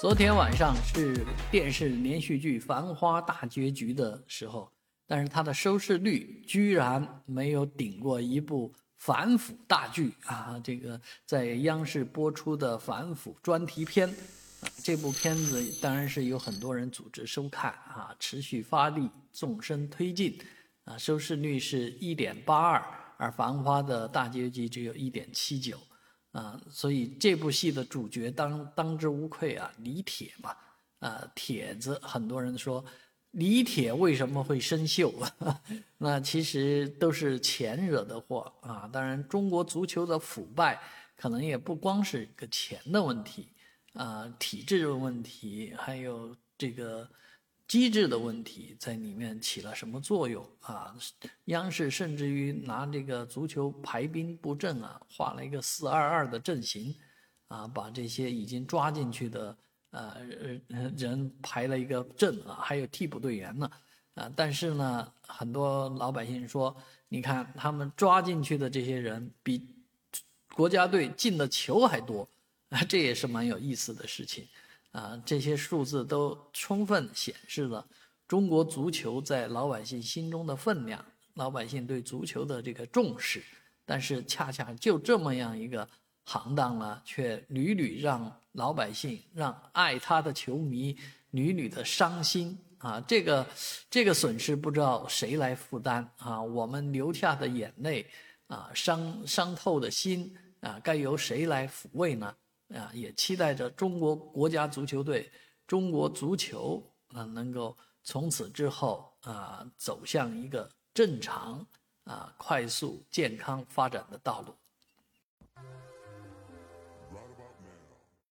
昨天晚上是电视连续剧《繁花》大结局的时候，但是它的收视率居然没有顶过一部反腐大剧啊！这个在央视播出的反腐专题片，这部片子当然是有很多人组织收看啊，持续发力，纵深推进，啊，收视率是一点八二，而《繁花》的大结局只有一点七九。啊，所以这部戏的主角当当之无愧啊，李铁嘛，啊，铁子，很多人说李铁为什么会生锈？那其实都是钱惹的祸啊。当然，中国足球的腐败可能也不光是个钱的问题啊，体制的问题，还有这个。机制的问题在里面起了什么作用啊？央视甚至于拿这个足球排兵布阵啊，画了一个四二二的阵型，啊，把这些已经抓进去的呃人排了一个阵啊，还有替补队员呢，啊，但是呢，很多老百姓说，你看他们抓进去的这些人比国家队进的球还多，啊，这也是蛮有意思的事情。啊，这些数字都充分显示了中国足球在老百姓心中的分量，老百姓对足球的这个重视。但是，恰恰就这么样一个行当呢，却屡屡让老百姓、让爱他的球迷屡屡的伤心啊！这个这个损失不知道谁来负担啊？我们流下的眼泪啊，伤伤透的心啊，该由谁来抚慰呢？啊，也期待着中国国家足球队、中国足球啊，能够从此之后啊，走向一个正常、啊快速、健康发展的道路。